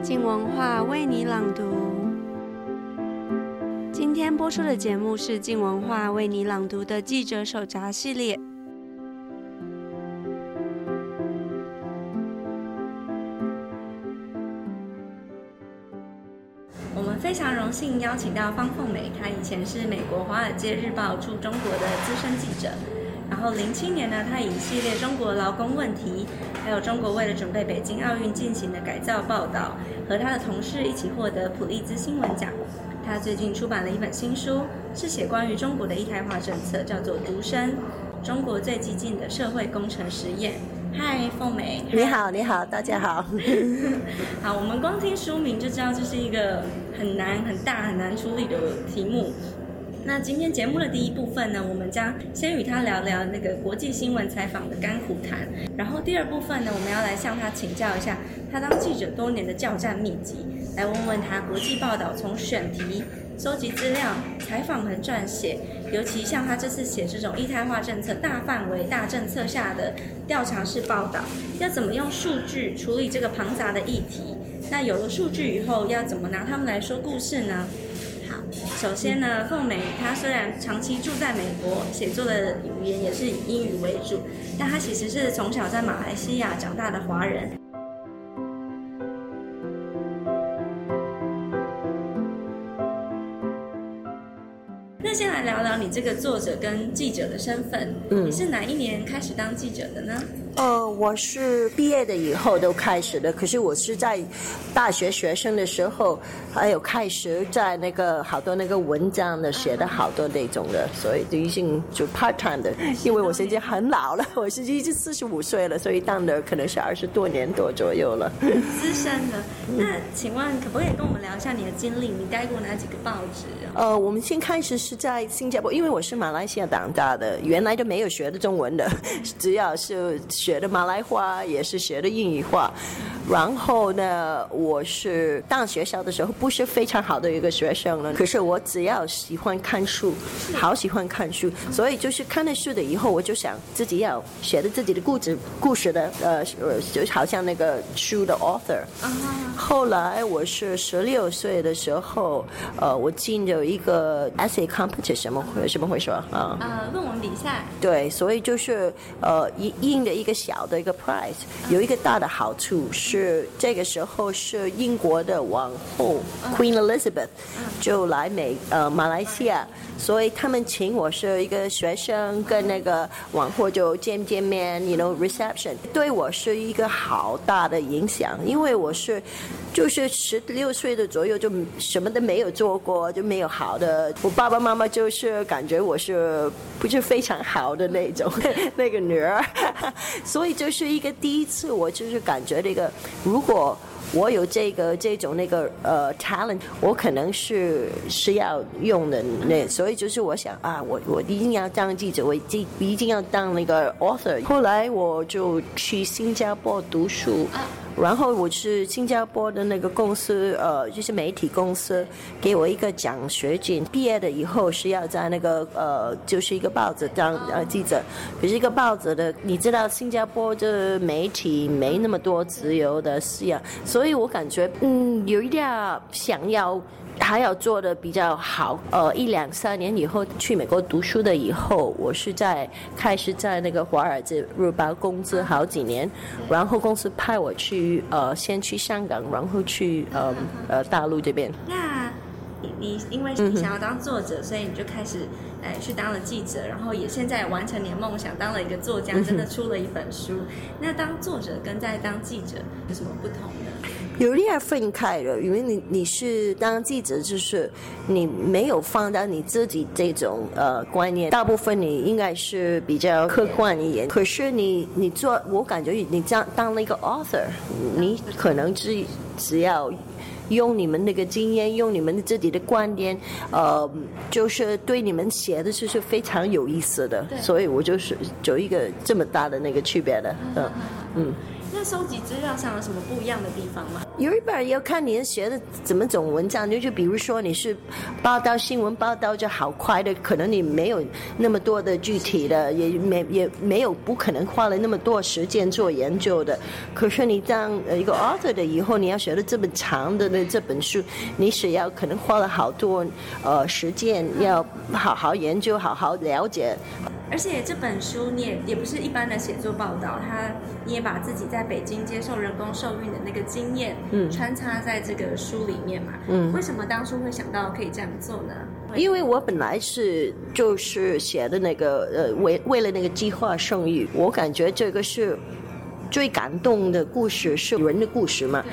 静文化为你朗读。今天播出的节目是静文化为你朗读的记者手札系列。我们非常荣幸邀请到方凤美，她以前是美国《华尔街日报》驻中国的资深记者。然后零七年呢，他以一系列中国劳工问题，还有中国为了准备北京奥运进行的改造报道，和他的同事一起获得普利兹新闻奖。他最近出版了一本新书，是写关于中国的一胎化政策，叫做《独生：中国最激进的社会工程实验》。嗨，凤美，你好，你好，大家好。好，我们光听书名就知道这是一个很难、很大、很难处理的题目。那今天节目的第一部分呢，我们将先与他聊聊那个国际新闻采访的甘苦谈。然后第二部分呢，我们要来向他请教一下他当记者多年的教战秘籍，来问问他国际报道从选题、收集资料、采访和撰写，尤其像他这次写这种一胎化政策大范围大政策下的调查式报道，要怎么用数据处理这个庞杂的议题？那有了数据以后，要怎么拿他们来说故事呢？首先呢，凤美她虽然长期住在美国，写作的语言也是以英语为主，但她其实是从小在马来西亚长大的华人。那先来聊聊你这个作者跟记者的身份，嗯，你是哪一年开始当记者的呢？呃，我是毕业的以后都开始的，可是我是在大学学生的时候，还有开始在那个好多那个文章的写的好多那种的，所以就已经就 part time 的，因为我现在很老了，我是已经四十五岁了，所以当的可能是二十多年多左右了。资深的，那请问可不可以跟我们聊一下你的经历？你待过哪几个报纸？呃，我们先开始是在新加坡，因为我是马来西亚长大的，原来都没有学的中文的，只要是。学的马来话也是学的英语话，然后呢，我是当学校的时候不是非常好的一个学生了，可是我只要喜欢看书，好喜欢看书，所以就是看了书的以后，我就想自己要写的自己的故事，故事的呃，就好像那个书的 author。后来我是十六岁的时候，呃，我进了一个 essay competition，什么会什么会说啊？呃，论文比赛。对，所以就是呃，印印的一个。小的一个 prize，有一个大的好处是，这个时候是英国的王后 Queen Elizabeth 就来美呃马来西亚，所以他们请我是一个学生跟那个王后就见见面，you know reception，对我是一个好大的影响，因为我是就是十六岁的左右就什么都没有做过，就没有好的，我爸爸妈妈就是感觉我是不是非常好的那种 那个女儿。所以就是一个第一次，我就是感觉这个，如果我有这个这种那个呃 talent，我可能是是要用的那，所以就是我想啊，我我一定要当记者，我一定一定要当那个 author。后来我就去新加坡读书。然后我是新加坡的那个公司，呃，就是媒体公司，给我一个奖学金。毕业了以后是要在那个呃，就是一个报纸当呃记者。可是一个报纸的，你知道新加坡的媒体没那么多自由的思想，所所以我感觉嗯，有一点想要。还要做的比较好，呃，一两三年以后去美国读书的以后，我是在开始在那个华尔街日报工作好几年，然后公司派我去呃，先去香港，然后去呃呃大陆这边。你你因为你想要当作者，所以你就开始哎去当了记者，然后也现在完成你的梦想，当了一个作家，真的出了一本书。那当作者跟在当记者有什么不同呢？有点分开了，因为你你是当记者，就是你没有放到你自己这种呃观念，大部分你应该是比较客观一点。可是你你做，我感觉你当当了一个 author，你可能只只要用你们那个经验，用你们自己的观点，呃，就是对你们写的是是非常有意思的。所以我就是有一个这么大的那个区别的，嗯嗯。那收集资料上有什么不一样的地方吗？有一本要看你写的怎么种文章，就就比如说你是报道新闻报道就好快的，可能你没有那么多的具体的，也没也没有不可能花了那么多时间做研究的。可是你当一个 author 的以后，你要写的这么长的这本书，你是要可能花了好多呃时间，要好好研究，好好了解。而且这本书你也也不是一般的写作报道，它你也把自己在北京接受人工受孕的那个经验，嗯，穿插在这个书里面嘛，嗯，为什么当初会想到可以这样做呢？因为我本来是就是写的那个呃，为为了那个计划生育，我感觉这个是最感动的故事，是人的故事嘛，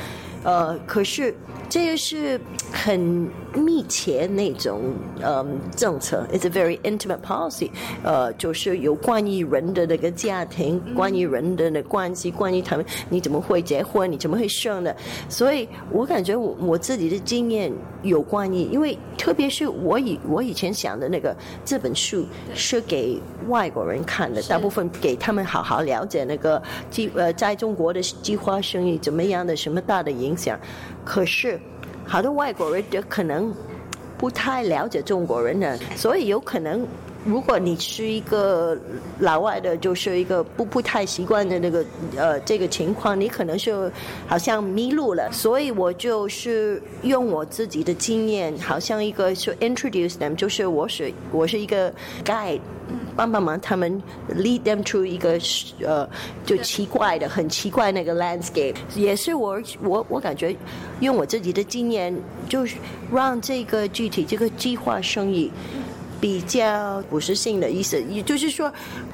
呃，可是这个是很。密切那种嗯政策，it's a very intimate policy，呃，就是有关于人的那个家庭，关于人的那关系，关于他们你怎么会结婚，你怎么会生的，所以我感觉我我自己的经验有关于，因为特别是我以我以前想的那个这本书是给外国人看的，大部分给他们好好了解那个计呃在中国的计划生育怎么样的什么大的影响，可是。好多外国人就可能不太了解中国人呢，所以有可能，如果你是一个老外的，就是一个不不太习惯的那个呃这个情况，你可能是好像迷路了。所以我就是用我自己的经验，好像一个是 introduce them，就是我是我是一个 guide。帮帮忙，他们 lead them to 一个呃，就奇怪的、很奇怪那个 landscape，也是我我我感觉用我自己的经验，就是让这个具体这个计划生育。比较普适性的意思，也就是说，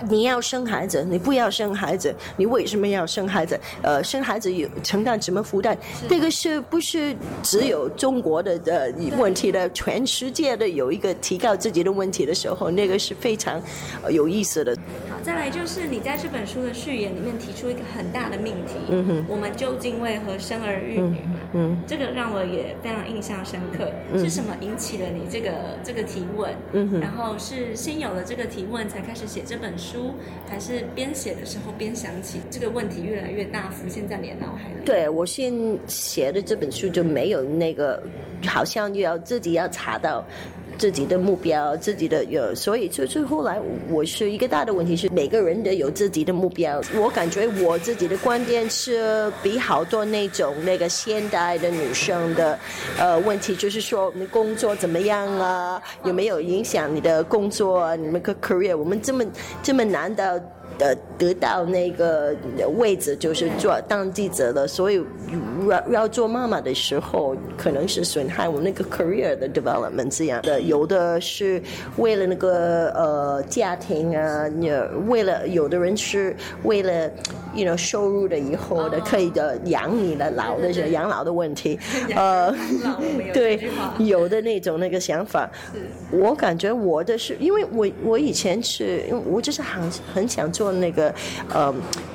你要生孩子，你不要生孩子，你为什么要生孩子？呃，生孩子有承担什么负担？这个是不是只有中国的的问题的？全世界的有一个提高自己的问题的时候，那个是非常有意思的。好，再来就是你在这本书的序言里面提出一个很大的命题，嗯哼，我们究竟为何生儿育女？嗯，这个让我也非常印象深刻。是什么引起了你这个这个提问？嗯。然后是先有了这个提问，才开始写这本书，还是边写的时候边想起这个问题越来越大，浮现在你的脑海里？对，我先写的这本书就没有那个，好像要自己要查到。自己的目标，自己的有，所以就是后来我是一个大的问题是每个人都有自己的目标。我感觉我自己的观点是比好多那种那个现代的女生的呃问题，就是说你工作怎么样啊？有没有影响你的工作？你们个 career？我们这么这么难的。呃，得到那个位置就是做当记者的，所以要要做妈妈的时候，可能是损害我们那个 career 的 development 这样的。有的是为了那个呃家庭啊，为了有的人是为了 you know 收入的以后的可以的养你的老的养老的问题，呃，对，有的那种那个想法。我感觉我的是因为我我以前是因为我就是很很想做。那个呃，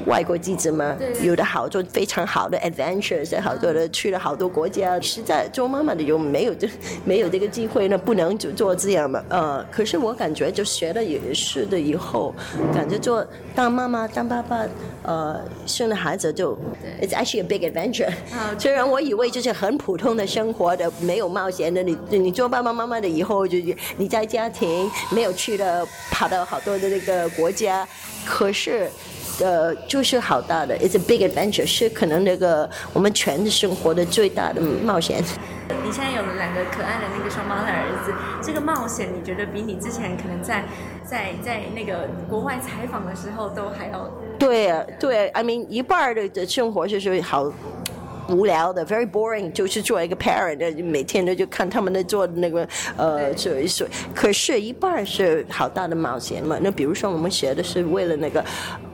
外国记者嘛，有的好做非常好的 adventures，好多的去了好多国家。实在做妈妈的就没有这 没有这个机会呢？不能就做这样嘛。呃，可是我感觉就学了也是的，以后感觉做当妈妈当爸爸，呃，生了孩子就，it's actually a big adventure。虽然我以为就是很普通的生活的，没有冒险的。你你做爸爸妈妈的以后，就你在家庭没有去了，跑到好多的那个国家。可是，呃，就是好大的，it's a big adventure，是可能那个我们全生活的最大的冒险。你现在有了两个可爱的那个双胞胎儿子，这个冒险你觉得比你之前可能在在在那个国外采访的时候都还要？对啊，对，I mean 一半的的生活就是好。无聊的，very boring，就是做一个 parent，每天都就看他们在做那个呃，做一做。可是，一半是好大的冒险嘛。那比如说，我们学的是为了那个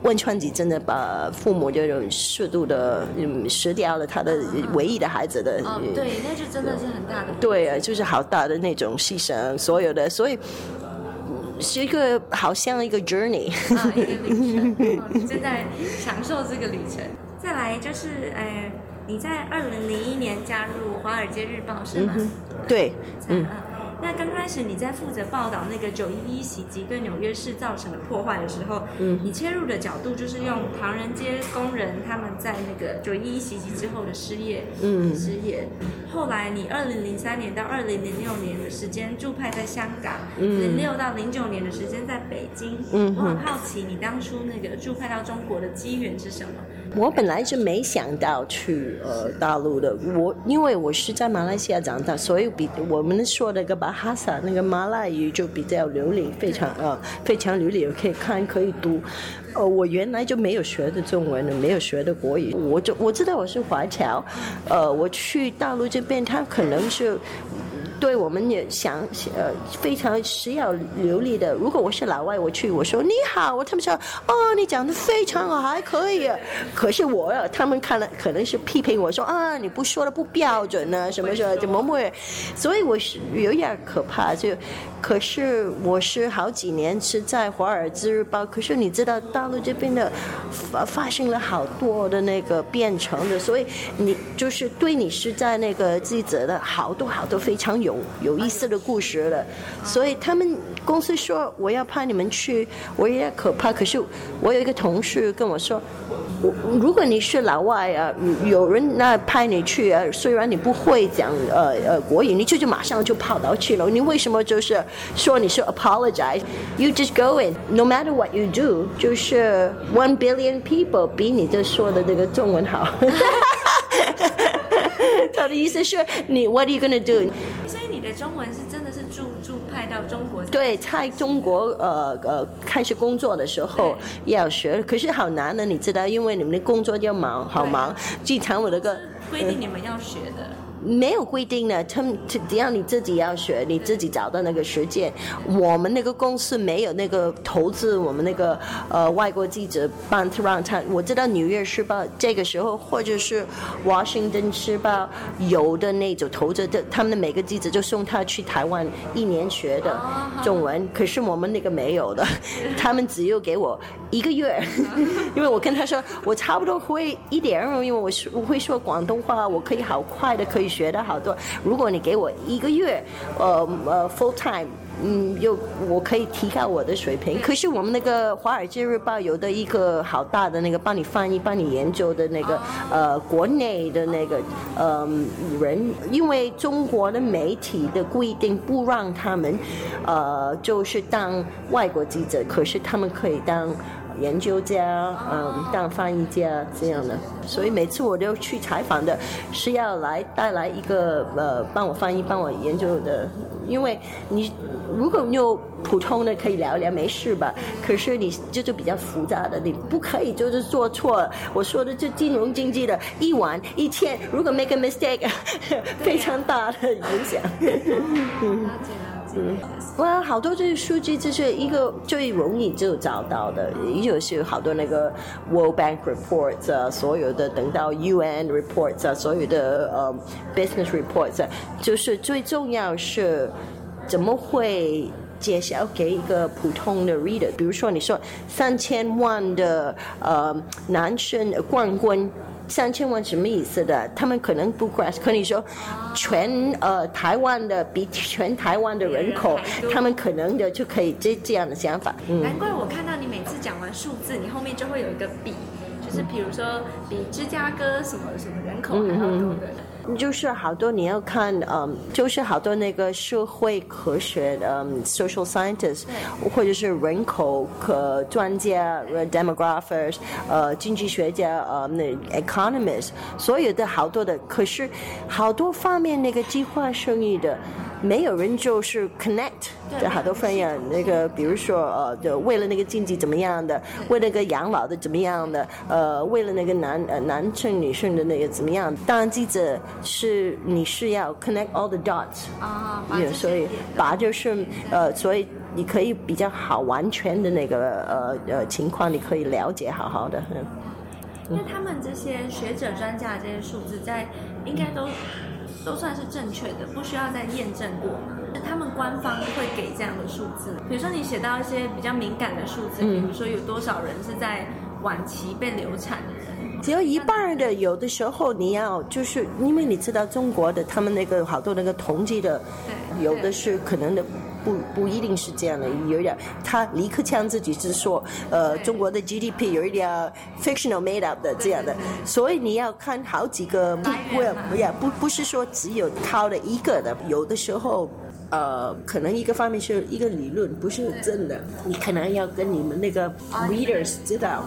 汶川地震的，把父母这种适度的嗯失掉了他的唯一的孩子的。哦，对，那就真的是很大的。对啊，就是好大的那种牺牲，所有的，所以是一个好像一个 journey。啊，一个旅程。哦，你正在享受这个旅程。再来就是，哎。你在二零零一年加入《华尔街日报》是吗？嗯、对，嗯，那刚开始你在负责报道那个九一一袭击对纽约市造成的破坏的时候，嗯，你切入的角度就是用唐人街工人他们在那个九一一袭击之后的失业，嗯，失业。后来你二零零三年到二零零六年的时间驻派在香港，嗯，零六到零九年的时间在北京，嗯，我很好奇你当初那个驻派到中国的机缘是什么？我本来是没想到去呃大陆的，我因为我是在马来西亚长大，所以比我们说的个巴哈萨那个马来语就比较流利，非常呃非常流利，可以看可以读。呃，我原来就没有学的中文，没有学的国语，我就我知道我是华侨，呃，我去大陆这边，他可能是。对，我们也想呃非常需要流利的。如果我是老外，我去我说你好，我他们说哦，你讲的非常好，还可以。可是我他们看了可能是批评我说啊，你不说的不标准呢，什么什么怎么会？所以我是有点可怕。就可是我是好几年是在《华尔兹日报》，可是你知道大陆这边的发发生了好多的那个变成的，所以你就是对你是在那个记者的好多好多非常有。有意思的故事了，所以他们公司说我要派你们去，我也可怕。可是我有一个同事跟我说，如果你是老外啊，有人那派你去啊，虽然你不会讲呃呃国语，你就就马上就跑到去了。你为什么就是说你是 apologize？You just go in，no matter what you do，就是 one billion people 比你这说的这个中文好。他的意思是你 What are you gonna do？中文是真的是驻驻派到中国？对，在中国呃呃开始工作的时候要学，可是好难的，你知道，因为你们的工作要忙，好忙。经常我那个规定你们要学的。没有规定的，他们只要你自己要学，你自己找到那个时间。我们那个公司没有那个投资，我们那个呃外国记者办让他。我知道《纽约时报》这个时候，或者是《华盛顿时报》有的那种投资的，他们的每个记者就送他去台湾一年学的中文。可是我们那个没有的，他们只有给我一个月，因为我跟他说我差不多会一点，因为我是我会说广东话，我可以好快的可以。学的好多，如果你给我一个月，呃呃，full time，嗯，又我可以提高我的水平。可是我们那个《华尔街日报》有的一个好大的那个帮你翻译、帮你研究的那个呃国内的那个呃人，因为中国的媒体的规定不让他们呃就是当外国记者，可是他们可以当。研究家，嗯，当翻译家这样的，所以每次我都去采访的，是要来带来一个呃，帮我翻译、帮我研究的。因为你如果你有普通的可以聊聊没事吧，可是你这就比较复杂的，你不可以就是做错。我说的就金融经济的，一万一千，如果 make a mistake，非常大的影响。嗯嗯，哇，好多这些数据，这是一个最容易就找到的，也就是好多那个 World Bank reports 啊，所有的等到 UN reports 啊，所有的呃 business reports 啊，就是最重要是怎么会介绍给一个普通的 reader，比如说你说三千万的呃男生冠军。三千万什么意思的？他们可能不 grasp，可你说全呃台湾的比全台湾的人口，他们可能的就可以这这样的想法。嗯，难怪我看到你每次讲完数字，你后面就会有一个比，就是比如说比芝加哥什么什么人口还要多的。嗯就是好多你要看，嗯，就是好多那个社会科学的，嗯，social scientists，或者是人口科专家，demographers，呃，经济学家，呃，那 economists，所有的好多的，可是好多方面那个计划生育的。没有人就是 connect 就好多分样，那个比如说呃，就为了那个经济怎么样的，为了那个养老的怎么样的，呃，为了那个男呃男生女生的那个怎么样？当然记者是你是要 connect all the dots 啊，所以把就是呃，所以你可以比较好完全的那个呃呃情况，你可以了解好好的。嗯，那他们这些学者专家这些数字在应该都。都算是正确的，不需要再验证过嘛。他们官方会给这样的数字，比如说你写到一些比较敏感的数字，比如说有多少人是在晚期被流产的人，只有一半的，有的时候你要就是因为你知道中国的他们那个好多那个统计的，有的是可能的。不不一定是这样的，有一点他李克强自己是说，呃，中国的 GDP 有一点 fictional made up 的这样的，所以你要看好几个，不不要不不是说只有靠的一个的，有的时候，呃，可能一个方面是一个理论，不是真的，你可能要跟你们那个 readers 知道。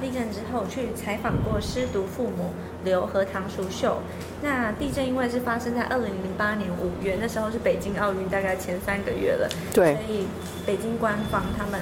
地震之后，去采访过失独父母刘和唐淑秀。那地震因为是发生在二零零八年五月，那时候是北京奥运大概前三个月了，对，所以北京官方他们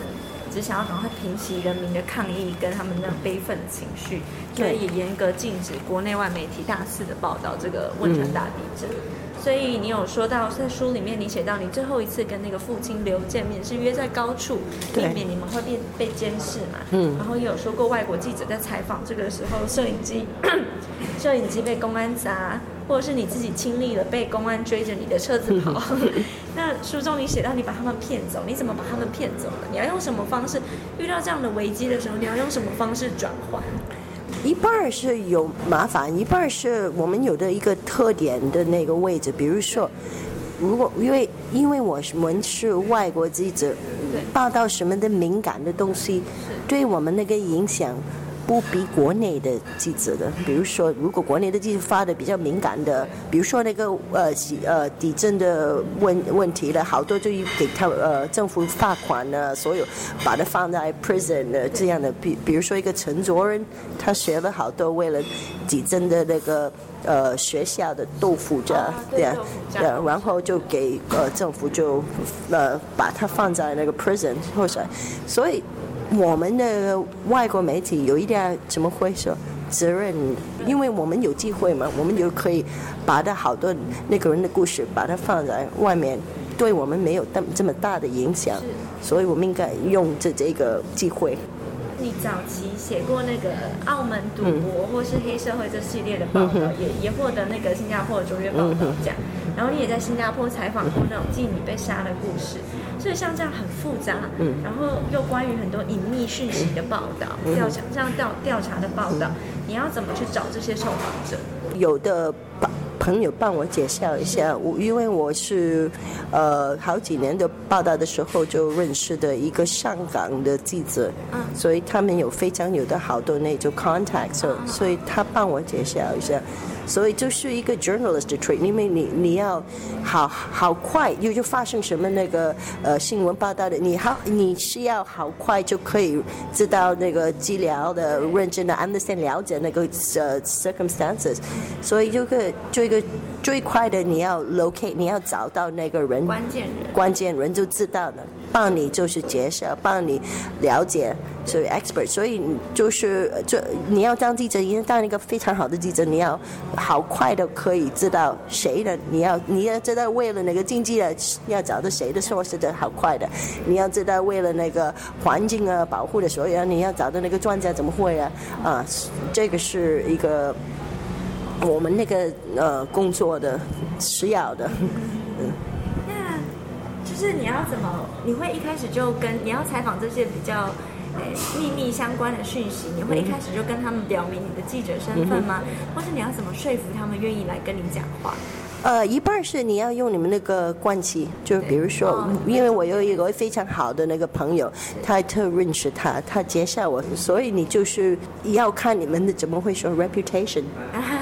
只想要赶快平息人民的抗议跟他们那种悲愤的情绪，所以也严格禁止国内外媒体大肆的报道这个汶川大地震。嗯所以你有说到在书里面，你写到你最后一次跟那个父亲刘见面是约在高处，避免你们会被被监视嘛。嗯。然后也有说过外国记者在采访这个时候，摄影机 摄影机被公安砸，或者是你自己亲历了被公安追着你的车子跑。那书中你写到你把他们骗走，你怎么把他们骗走了？你要用什么方式？遇到这样的危机的时候，你要用什么方式转换？一半是有麻烦，一半是我们有的一个特点的那个位置。比如说，如果因为因为我们是外国记者，报道什么的敏感的东西，对我们那个影响。不比国内的记者的，比如说，如果国内的记者发的比较敏感的，比如说那个呃呃地震的问问题了，好多就给他呃政府罚款了，所有把它放在 prison 的这样的，比比如说一个陈卓仁，他学了好多为了地震的那个呃学校的豆腐渣，对啊，对，然后就给呃政府就呃把它放在那个 prison 或者，所以。我们的外国媒体有一点怎么会说责任？因为我们有机会嘛，我们就可以把他好多那个人的故事把它放在外面，对我们没有这么这么大的影响，所以我们应该用这这个机会。你早期写过那个澳门赌博或是黑社会这系列的报道，嗯、也也获得那个新加坡的卓越报道奖。嗯、然后你也在新加坡采访过那种妓女被杀的故事，所以像这样很复杂，嗯、然后又关于很多隐秘讯息的报道、调、嗯、查这样调调查的报道，嗯、你要怎么去找这些受访者？有的朋友帮我介绍一下，我因为我是，呃，好几年的报道的时候就认识的一个香港的记者，嗯，所以他们有非常有的好多那种 contact，所以所以他帮我介绍一下。所以就是一个 journalist 的 trait，因为你你要好好快，又就发生什么那个呃新闻报道的，你好你是要好快就可以知道那个资料的认真的 understand 了解那个呃 circumstances，所以就个就一个最快的你要 locate，你要找到那个人。关键人。关键人就知道了。帮你就是介绍，帮你了解，所以 expert，所以就是就你要当记者，因为当一个非常好的记者，你要好快的可以知道谁的，你要你要知道为了那个经济的要找到谁的 source 的好快的，你要知道为了那个环境啊保护的所有，你要找到那个专家怎么会啊啊，这个是一个我们那个呃工作的需要的。嗯就是你要怎么？你会一开始就跟你要采访这些比较诶秘密相关的讯息，你会一开始就跟他们表明你的记者身份吗？或是你要怎么说服他们愿意来跟你讲话？呃，一半是你要用你们那个关系，就比如说，哦、因为我有一个非常好的那个朋友，他特认识他，他介绍我，所以你就是要看你们的怎么会说 reputation。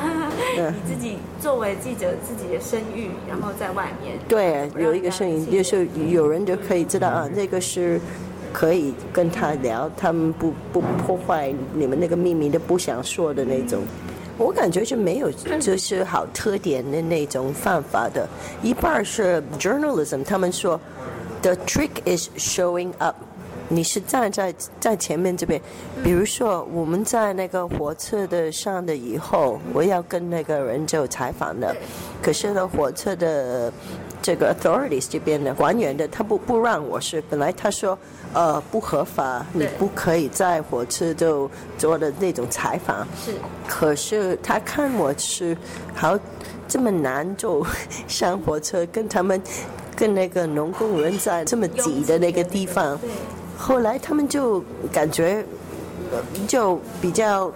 你自己作为记者，自己的声誉，然后在外面对有一个声音，就是有人就可以知道啊，这个是可以跟他聊，他们不不破坏你们那个秘密的，不想说的那种。我感觉就没有 就是好特点的那种犯法的，一半是 journalism，他们说 the trick is showing up。你是站在在前面这边，比如说我们在那个火车的上的以后，我要跟那个人就采访的，可是呢，火车的这个 authorities 这边的官员的他不不让我是，本来他说呃不合法，你不可以在火车就做的那种采访，是，可是他看我是好。这么难就上火车，跟他们跟那个农工人在这么挤的那个地方，后来他们就感觉就比较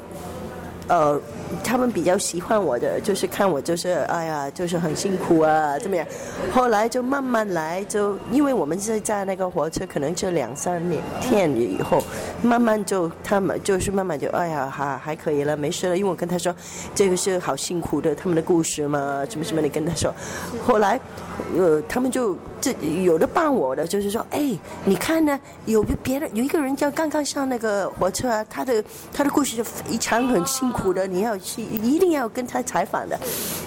呃。他们比较喜欢我的，就是看我就是哎呀，就是很辛苦啊，怎么样？后来就慢慢来，就因为我们是在那个火车，可能就两三年天以后，慢慢就他们就是慢慢就哎呀，还还可以了，没事了。因为我跟他说，这个是好辛苦的他们的故事嘛，什么什么，你跟他说。后来，呃，他们就这有的帮我的，就是说，哎，你看呢，有别的有一个人叫刚刚上那个火车啊，他的他的故事就非常很辛苦的，你要去。一定要跟他采访的，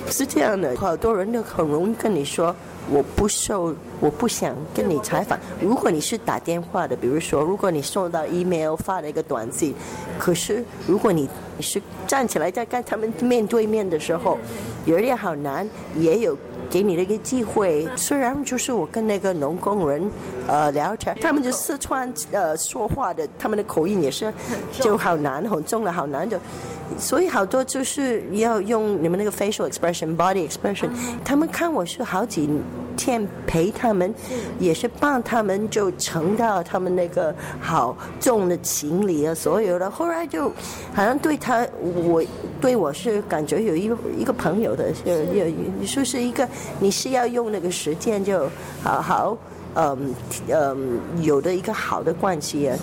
是这样的。好多人都很容易跟你说，我不受，我不想跟你采访。如果你是打电话的，比如说，如果你收到 email 发了一个短信，可是如果你你是站起来在跟他们面对面的时候，有点好难，也有。给你的一个机会，虽然就是我跟那个农工人，呃，聊天，他们就四川呃说话的，他们的口音也是就好难，很重的好难的，所以好多就是要用你们那个 facial expression、body expression，他们看我是好几天陪他们，也是帮他们就承到他们那个好重的行李啊，所有的，后来就好像对他我对我是感觉有一个一个朋友的，有有你说是一个。你是要用那个实践就好好，嗯嗯，有的一个好的关系啊。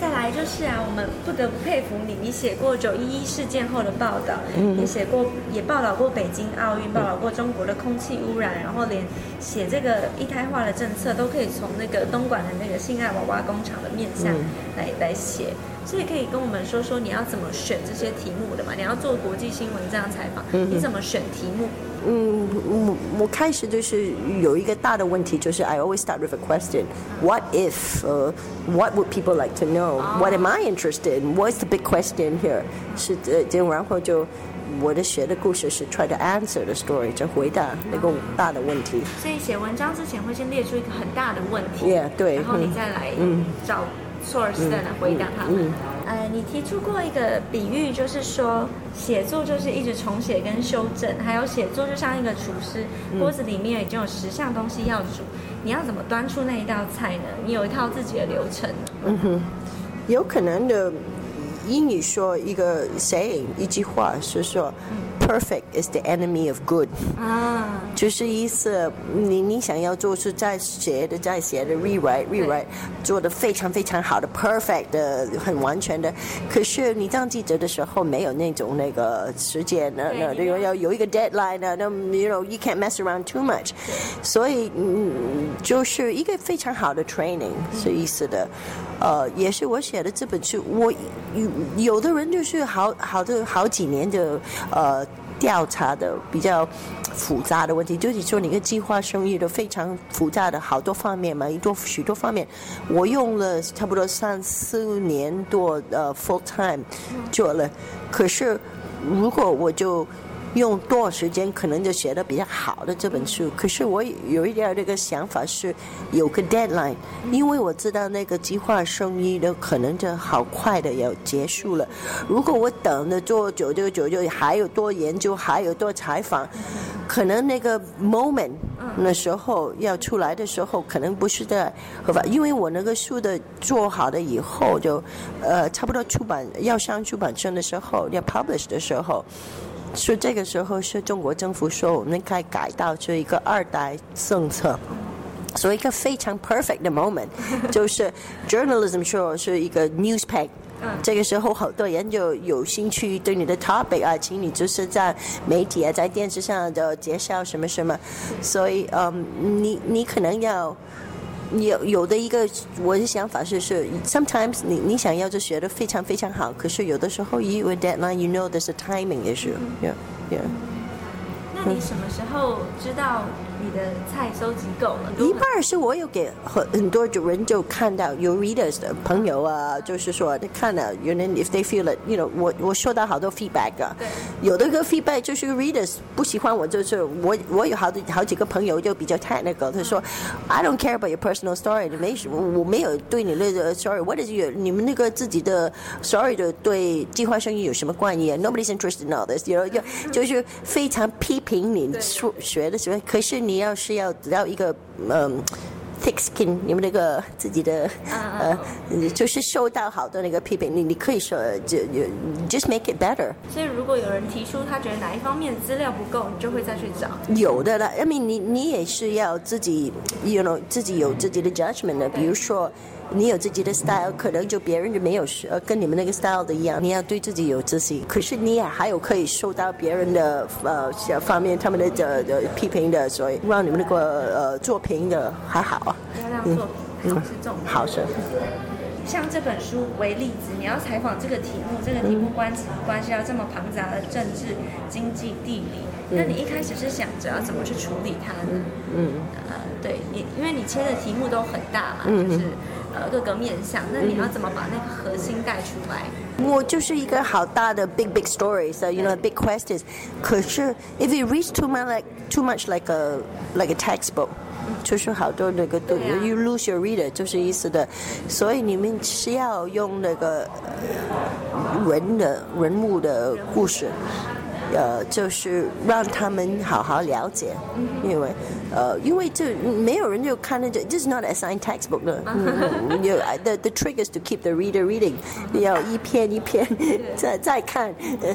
再来就是啊，我们不得不佩服你，你写过九一一事件后的报道，嗯、你写过也报道过北京奥运，报道过中国的空气污染，然后连写这个一胎化的政策都可以从那个东莞的那个性爱娃娃工厂的面向来、嗯、来写。所以可以跟我们说说你要怎么选这些题目的嘛？你要做国际新闻这样采访，嗯、你怎么选题目？嗯，我我开始就是有一个大的问题，就是 I always start with a question: What if? 呃、uh,，What would people like to know? What am I interested in? What's the big question here? 是呃，这然后就我的写的故事是 try to answer the story，就回答那个大的问题。所以写文章之前会先列出一个很大的问题，Yeah，对，然后你再来找。source 在哪回答他们？嗯嗯嗯、呃， 你提出过一个比喻，就是说写作就是一直重写跟修正，还有写作就像一个厨师，锅子里面已经有十项东西要煮，你要怎么端出那一道菜呢？你有一套自己的流程。嗯哼，有可能的。英语说一个 saying 一句话是说。嗯 Perfect is the enemy of good。啊，就是意思，你你想要做是在写的，在写的 rewrite rewrite，做的非常非常好的 perfect 的很完全的。可是你当记者的时候没有那种那个时间，那那要要有一个 deadline，那 you know you can't mess around too much。所以嗯，就是一个非常好的 training 是意思的。呃，也是我写的这本书，我有有的人就是好好的好几年的呃。调查的比较复杂的问题，就是说你个计划生育的非常复杂的好多方面嘛，一多许多方面，我用了差不多三四年多呃 full time 做了，可是如果我就。用多少时间可能就写得比较好的这本书？可是我有一点这个想法是有个 deadline，因为我知道那个计划生育的可能就好快的要结束了。如果我等着做久就久就还有多研究，还有多采访，可能那个 moment 那时候要出来的时候，可能不是在合法。因为我那个书的做好了以后就，呃，差不多出版要上出版社的时候，要 publish 的时候。是这个时候，是中国政府说我们该改到这一个二代政策，所以一个非常 perfect 的 moment，就是 journalism 说是一个 news pack，这个时候好多人就有兴趣对你的 topic 啊，请你就是在媒体啊，在电视上的介绍什么什么，所以嗯，你你可能要。有有的一个我的想法是是，sometimes 你你想要就学的非常非常好，可是有的时候 you w i t h deadline，you know there's a timing issue，yeah yeah。那你什么时候知道你的菜收集够了。一半是我有给很很多主人就看到有 readers 的朋友啊，就是说看了，有人 if they feel it，you know，我我收到好多 feedback 啊。对。有的个 feedback 就是 readers 不喜欢我，就是我我有好多好几个朋友就比较 technical，他说、嗯、I don't care about your personal story，你没什么，我没有对你那个 story，what is your 你们那个自己的 story 的对计划生育有什么关系？Nobody's interested in all this，you know，就就是非常批评你数学的时候，可是你要是要只要一个嗯。thick skin，你们那个自己的、uh, 呃，就是受到好多那个批评，你你可以说就就 just make it better。所以如果有人提出他觉得哪一方面资料不够，你就会再去找。有的了，I mean 你你也是要自己，you know 自己有自己的 judgment 的，比如说。你有自己的 style，可能就别人就没有呃跟你们那个 style 的一样。你要对自己有自信，可是你也还有可以受到别人的呃方面他们的的的批评的，所以让你们那个呃作品的还好啊。要让作品还是重点。好是。像这本书为例子，你要采访这个题目，这个题目关关系到这么庞杂的政治、经济、地理，那你一开始是想着要怎么去处理它呢？嗯。呃，对你，因为你切的题目都很大嘛，就是。呃，各个面向，那你要怎么把那个核心带出来？我就是一个好大的 big big stories，so you know big questions。可是 if you reach too much like too much like a like a textbook，就是好多那个都 you lose your reader，就是意思的。所以你们是要用那个人的人物的故事。呃，就是让他们好好了解，因为呃，因为这没有人就看那这，this is not a assigned textbook 的。有 the the trick is to keep the reader reading，你要一篇一篇 再再看，呃，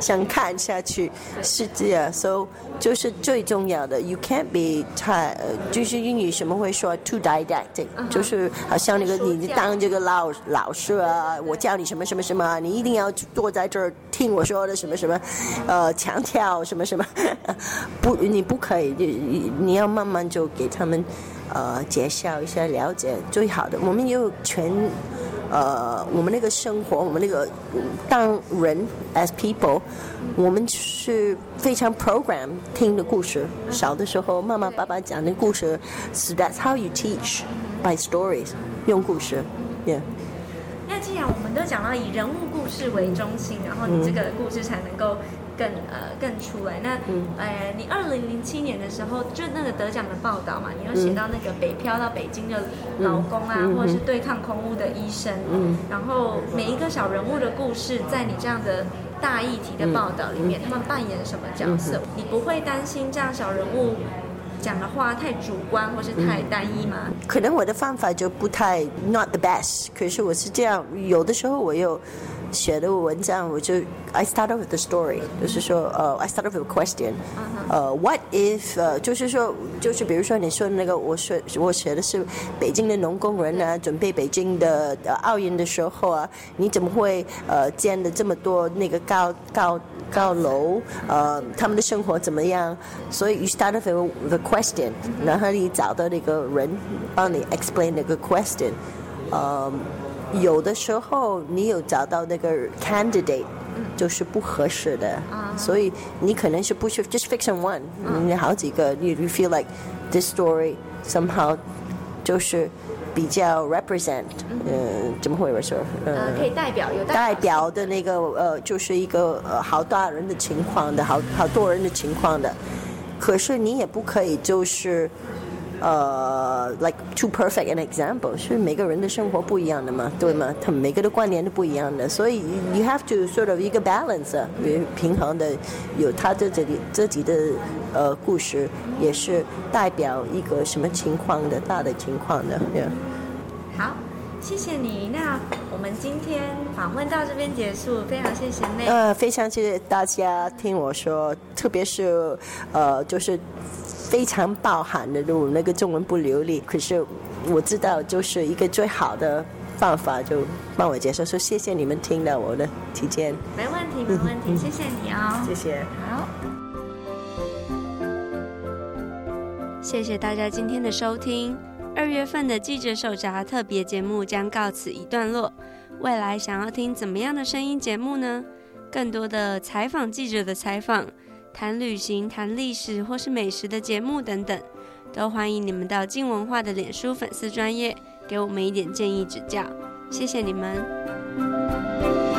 想看下去是这样，so 就是最重要的，you can't be 太，就是英语什么会说 too didactic，就是好像那个你当这个老老师啊，我教你什么什么什么，你一定要坐在这儿听我说的什么什么。呃，强调什么什么，不，你不可以，你你要慢慢就给他们，呃，介绍一下，了解最好的。我们有全，呃，我们那个生活，我们那个当人 as people，我们是非常 program 听的故事。小的时候，妈妈爸爸讲的故事，so that's how you teach by stories，用故事，yeah。那既然我们都讲到以人物故事为中心，然后你这个故事才能够。更呃更出来，那呃，你二零零七年的时候，就那个得奖的报道嘛，你有写到那个北漂到北京的劳工啊，或者是对抗空污的医生，然后每一个小人物的故事，在你这样的大议题的报道里面，他们扮演什么角色？你不会担心这样小人物讲的话太主观或是太单一吗？可能我的方法就不太 not the best，可是我是这样，有的时候我又。写的文章，我就 I start off with the story，就是说，呃、uh,，I start off with a question，呃、uh,，What if，呃、uh,，就是说，就是比如说你说的那个，我说我写的是北京的农工人啊，准备北京的呃奥运的时候啊，你怎么会呃建的这么多那个高高高楼？呃，他们的生活怎么样？所以 you start off with a question，然后你找到那个人帮你 explain 那个 question，呃、um,。有的时候你有找到那个 candidate，就是不合适的，所以你可能是不是 just fiction one，你好几个，you you feel like this story somehow 就是比较 represent，嗯，怎么会说？呃，可以代表有代表的那个呃，就是一个呃好大人的情况的，好好多人的情况的，可是你也不可以就是。呃、uh,，like too perfect an example，是每个人的生活不一样的嘛，对吗？他们每个的观念都不一样的，所以 you have to sort of 一个 balance，平衡的，有他的这里自己的呃故事，也是代表一个什么情况的大的情况的。Yeah. 好，谢谢你。那我们今天访问到这边结束，非常谢谢内。呃，非常谢谢大家听我说，特别是呃，就是。非常爆含的，我那个中文不流利，可是我知道就是一个最好的办法，就帮我介绍，说谢谢你们听到我的提见。没问题，没问题，谢谢你哦。谢谢。好，谢谢大家今天的收听。二月份的记者手札特别节目将告此一段落。未来想要听怎么样的声音节目呢？更多的采访记者的采访。谈旅行、谈历史或是美食的节目等等，都欢迎你们到静文化的脸书粉丝专业给我们一点建议指教，谢谢你们。